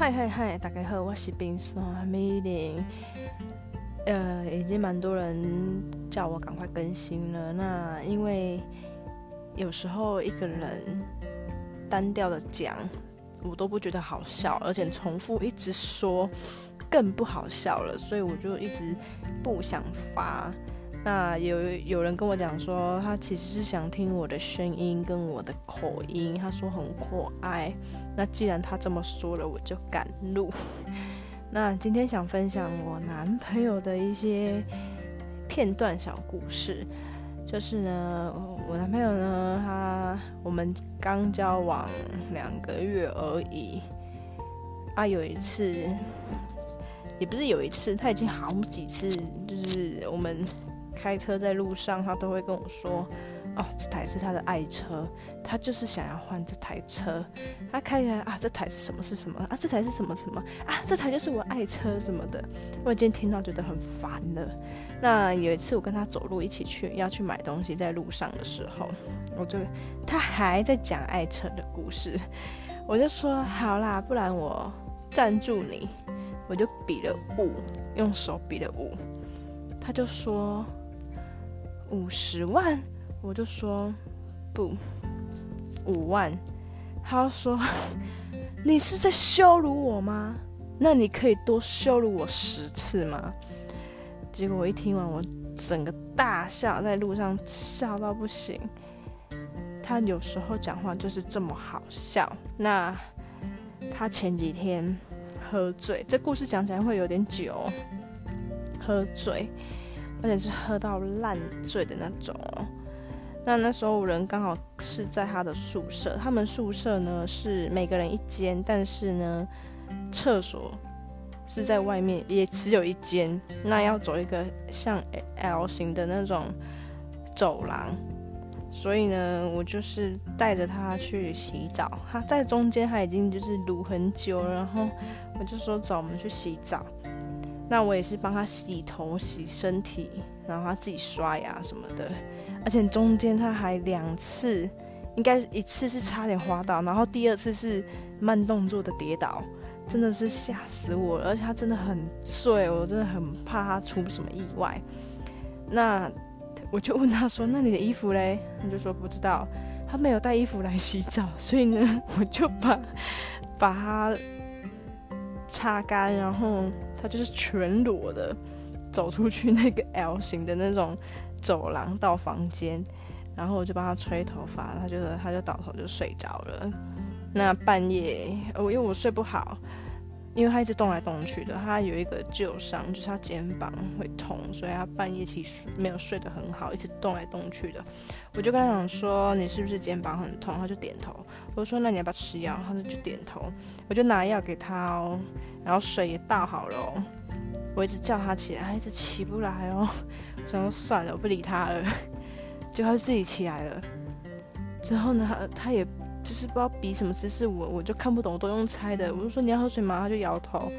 嗨嗨嗨，大家好，我是冰霜米玲。呃，已经蛮多人叫我赶快更新了。那因为有时候一个人单调的讲，我都不觉得好笑，而且重复一直说更不好笑了，所以我就一直不想发。那有有人跟我讲说，他其实是想听我的声音跟我的口音，他说很可爱。那既然他这么说了，我就敢录。那今天想分享我男朋友的一些片段小故事，就是呢，我男朋友呢，他我们刚交往两个月而已，啊，有一次，也不是有一次，他已经好几次，就是我们。开车在路上，他都会跟我说：“哦，这台是他的爱车，他就是想要换这台车。他开起来啊，这台是什么是什么啊？这台是什么什么啊？这台就是我爱车什么的。”我今天听到觉得很烦了。那有一次我跟他走路一起去要去买东西，在路上的时候，我就他还在讲爱车的故事，我就说：“好啦，不然我赞助你。”我就比了五，用手比了五，他就说。五十万，我就说不，五万。他说 你是在羞辱我吗？那你可以多羞辱我十次吗？结果我一听完，我整个大笑，在路上笑到不行。他有时候讲话就是这么好笑。那他前几天喝醉，这故事讲起来会有点久。喝醉。而且是喝到烂醉的那种。那那时候人刚好是在他的宿舍，他们宿舍呢是每个人一间，但是呢厕所是在外面，也只有一间。那要走一个像 L 型的那种走廊，所以呢，我就是带着他去洗澡。他在中间，他已经就是撸很久，然后我就说走，我们去洗澡。那我也是帮他洗头、洗身体，然后他自己刷牙什么的，而且中间他还两次，应该一次是差点滑倒，然后第二次是慢动作的跌倒，真的是吓死我了。而且他真的很醉，我真的很怕他出什么意外。那我就问他说：“那你的衣服嘞？”他就说不知道，他没有带衣服来洗澡，所以呢，我就把把他。擦干，然后他就是全裸的走出去那个 L 型的那种走廊到房间，然后我就帮他吹头发，他就他就倒头就睡着了。那半夜，我因为我睡不好。因为他一直动来动去的，他有一个旧伤，就是他肩膀会痛，所以他半夜其实没有睡得很好，一直动来动去的。我就跟他讲说：“你是不是肩膀很痛？”他就点头。我说：“那你要不要吃药？”他就点头。我就拿药给他哦，然后水也倒好了。我一直叫他起来，他一直起不来哦。我想说算了，我不理他了。结果他自己起来了。之后呢，他他也。是不知道比什么姿势，我我就看不懂，都用猜的。我就说你要喝水吗？他就摇头。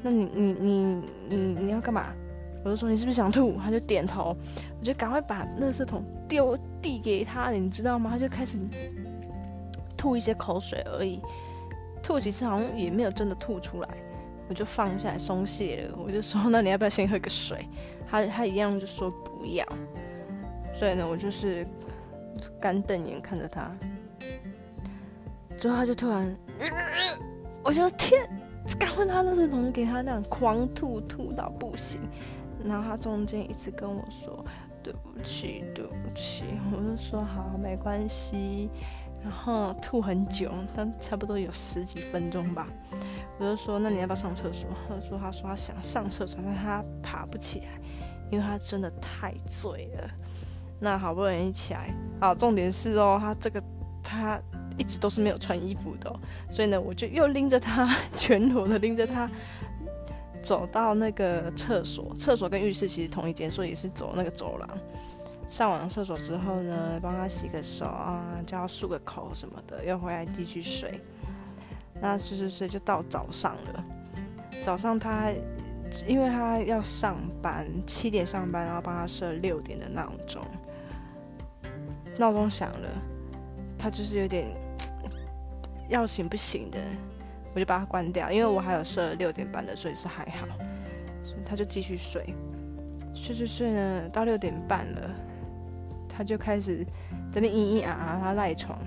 那你你你你你要干嘛？我就说你是不是想吐？他就点头。我就赶快把垃圾桶丢递给他，你知道吗？他就开始吐一些口水而已，吐几次好像也没有真的吐出来。我就放下来松懈了。我就说那你要不要先喝个水？他他一样就说不要。所以呢，我就是干瞪眼看着他。之后他就突然，我就天，赶快他那是能给他那样狂吐，吐到不行。然后他中间一直跟我说对不起，对不起。我就说好，没关系。然后吐很久，但差不多有十几分钟吧。我就说那你要不要上厕所？他说他说他想上厕所，但他爬不起来，因为他真的太醉了。那好不容易起来，好，重点是哦，他这个他。一直都是没有穿衣服的，所以呢，我就又拎着他，全裸的拎着他，走到那个厕所。厕所跟浴室其实同一间，所以是走那个走廊。上完厕所之后呢，帮他洗个手啊，叫他漱个口什么的，又回来继续睡。那睡睡睡就到早上了。早上他因为他要上班，七点上班，然后帮他设六点的闹钟。闹钟响了，他就是有点。要醒不醒的，我就把它关掉，因为我还有设六点半的，所以是还好。所以他就继续睡，睡睡睡呢，到六点半了，他就开始这边咿咿啊啊，他赖床，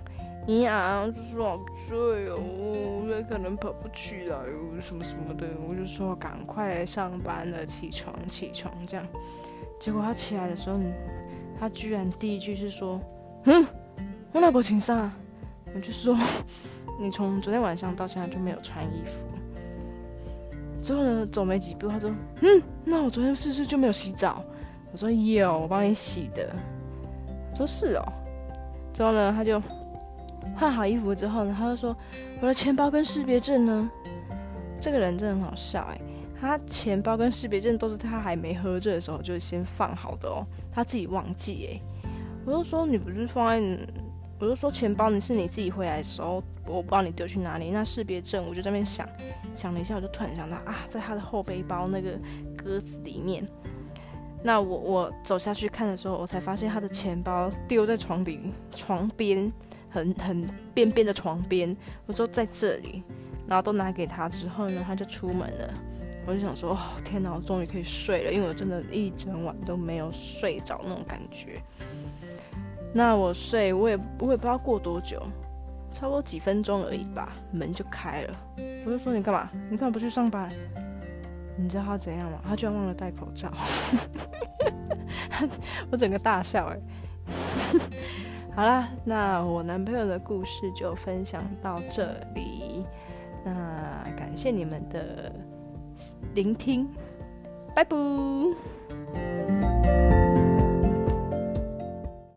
咿咿啊啊就说好醉哦，我可能跑不起来哦，什么什么的，我就说赶快上班了，起床起床这样。结果他起来的时候，他居然第一句是说，嗯，我老婆请上，我就说。你从昨天晚上到现在就没有穿衣服。之后呢，走没几步，他说：“嗯，那我昨天是不是就没有洗澡？”我说：“有，我帮你洗的。”说是哦。之后呢，他就换好衣服之后呢，他就说：“我的钱包跟识别证呢？”这个人真的很好笑哎，他钱包跟识别证都是他还没喝醉的时候就先放好的哦，他自己忘记哎。我就说：“你不是放在？”我就说钱包你是你自己回来的时候，我不知道你丢去哪里。那识别证我就在那边想，想了一下，我就突然想到啊，在他的后背包那个格子里面。那我我走下去看的时候，我才发现他的钱包丢在床底床边，很很边边的床边。我说在这里，然后都拿给他之后呢，他就出门了。我就想说，哦天哪，我终于可以睡了，因为我真的一整晚都没有睡着那种感觉。那我睡，我也我也不知道过多久，差不多几分钟而已吧，门就开了。我就说你干嘛？你干嘛不去上班？你知道他怎样吗？他居然忘了戴口罩。我整个大笑哎。好啦，那我男朋友的故事就分享到这里。那感谢你们的聆听，拜拜。